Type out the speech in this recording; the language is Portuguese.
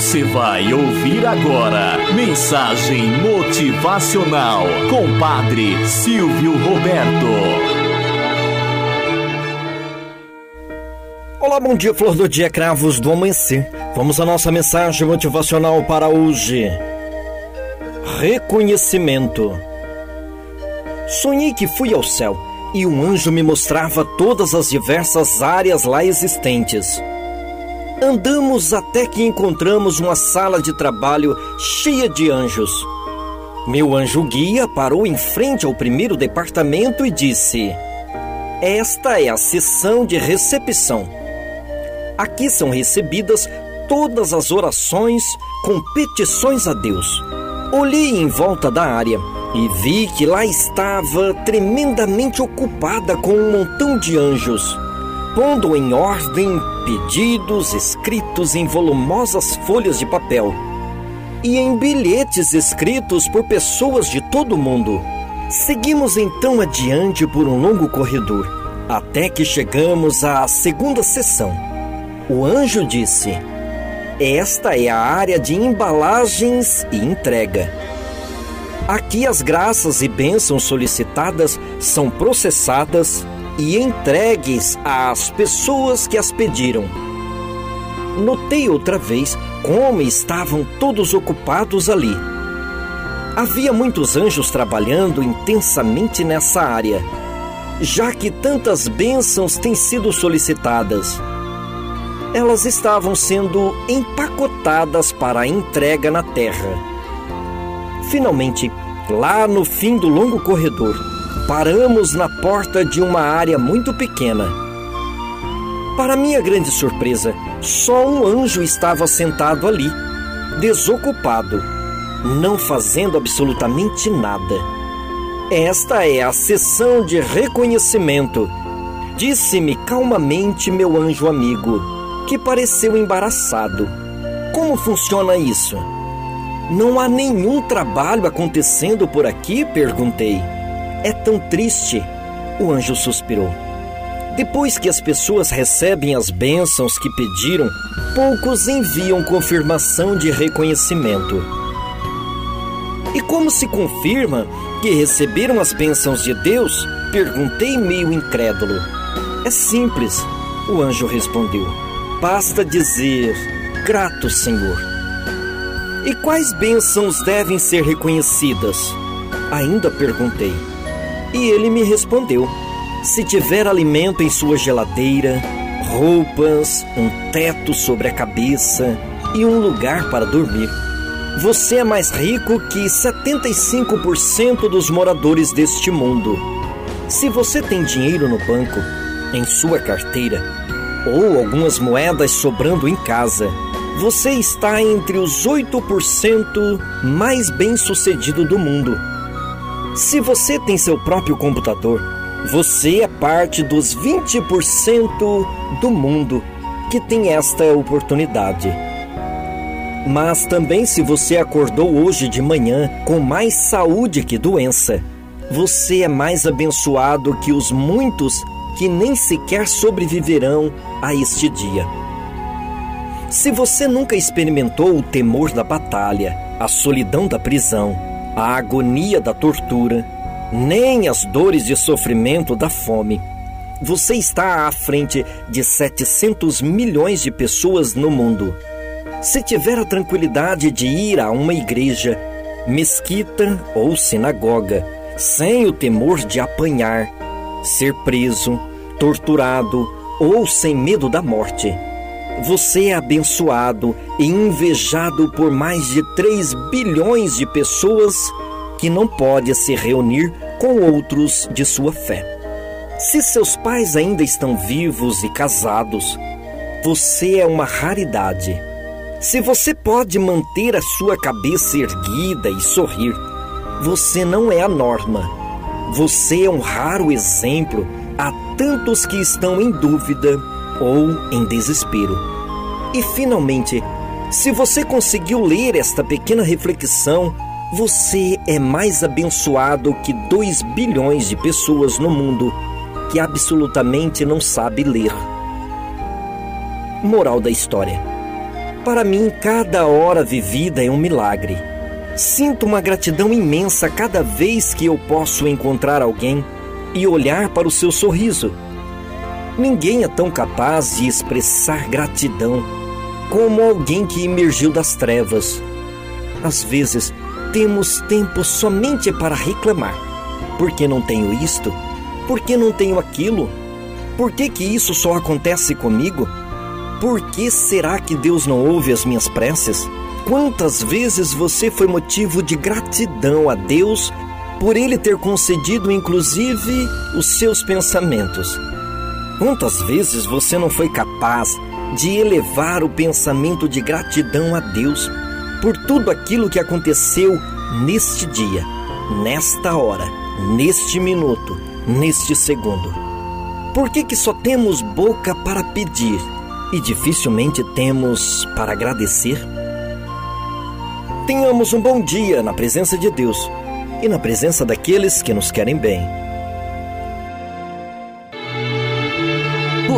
Você vai ouvir agora Mensagem Motivacional com Padre Silvio Roberto. Olá, bom dia, flor do dia, cravos do amanhecer. Vamos à nossa mensagem motivacional para hoje. Reconhecimento. Sonhei que fui ao céu e um anjo me mostrava todas as diversas áreas lá existentes. Andamos até que encontramos uma sala de trabalho cheia de anjos. Meu anjo guia parou em frente ao primeiro departamento e disse: Esta é a sessão de recepção. Aqui são recebidas todas as orações com petições a Deus. Olhei em volta da área e vi que lá estava tremendamente ocupada com um montão de anjos pondo em ordem pedidos escritos em volumosas folhas de papel e em bilhetes escritos por pessoas de todo o mundo. Seguimos então adiante por um longo corredor, até que chegamos à segunda sessão. O anjo disse: Esta é a área de embalagens e entrega. Aqui as graças e bênçãos solicitadas são processadas e entregues às pessoas que as pediram. Notei outra vez como estavam todos ocupados ali. Havia muitos anjos trabalhando intensamente nessa área, já que tantas bênçãos têm sido solicitadas. Elas estavam sendo empacotadas para a entrega na terra. Finalmente, lá no fim do longo corredor, paramos na porta de uma área muito pequena. Para minha grande surpresa, só um anjo estava sentado ali, desocupado, não fazendo absolutamente nada. Esta é a sessão de reconhecimento, disse-me calmamente meu anjo amigo, que pareceu embaraçado. Como funciona isso? Não há nenhum trabalho acontecendo por aqui? perguntei. É tão triste. O anjo suspirou. Depois que as pessoas recebem as bênçãos que pediram, poucos enviam confirmação de reconhecimento. E como se confirma que receberam as bênçãos de Deus? Perguntei meio incrédulo. É simples, o anjo respondeu. Basta dizer: Grato, Senhor. E quais bênçãos devem ser reconhecidas? Ainda perguntei. E ele me respondeu: Se tiver alimento em sua geladeira, roupas, um teto sobre a cabeça e um lugar para dormir, você é mais rico que 75% dos moradores deste mundo. Se você tem dinheiro no banco, em sua carteira, ou algumas moedas sobrando em casa, você está entre os 8% mais bem-sucedido do mundo. Se você tem seu próprio computador, você é parte dos 20% do mundo que tem esta oportunidade. Mas também, se você acordou hoje de manhã com mais saúde que doença, você é mais abençoado que os muitos que nem sequer sobreviverão a este dia. Se você nunca experimentou o temor da batalha, a solidão da prisão, a agonia da tortura, nem as dores de sofrimento da fome. Você está à frente de 700 milhões de pessoas no mundo. Se tiver a tranquilidade de ir a uma igreja, mesquita ou sinagoga, sem o temor de apanhar, ser preso, torturado ou sem medo da morte, você é abençoado e invejado por mais de 3 bilhões de pessoas que não pode se reunir com outros de sua fé. Se seus pais ainda estão vivos e casados, você é uma raridade. Se você pode manter a sua cabeça erguida e sorrir, você não é a norma. Você é um raro exemplo a tantos que estão em dúvida ou em desespero. E finalmente, se você conseguiu ler esta pequena reflexão, você é mais abençoado que 2 bilhões de pessoas no mundo que absolutamente não sabe ler. Moral da história: Para mim, cada hora vivida é um milagre. Sinto uma gratidão imensa cada vez que eu posso encontrar alguém e olhar para o seu sorriso. Ninguém é tão capaz de expressar gratidão como alguém que emergiu das trevas. Às vezes, temos tempo somente para reclamar. Por que não tenho isto? Por que não tenho aquilo? Por que, que isso só acontece comigo? Por que será que Deus não ouve as minhas preces? Quantas vezes você foi motivo de gratidão a Deus por Ele ter concedido inclusive os seus pensamentos? Quantas vezes você não foi capaz de elevar o pensamento de gratidão a Deus por tudo aquilo que aconteceu neste dia, nesta hora, neste minuto, neste segundo? Por que, que só temos boca para pedir e dificilmente temos para agradecer? Tenhamos um bom dia na presença de Deus e na presença daqueles que nos querem bem.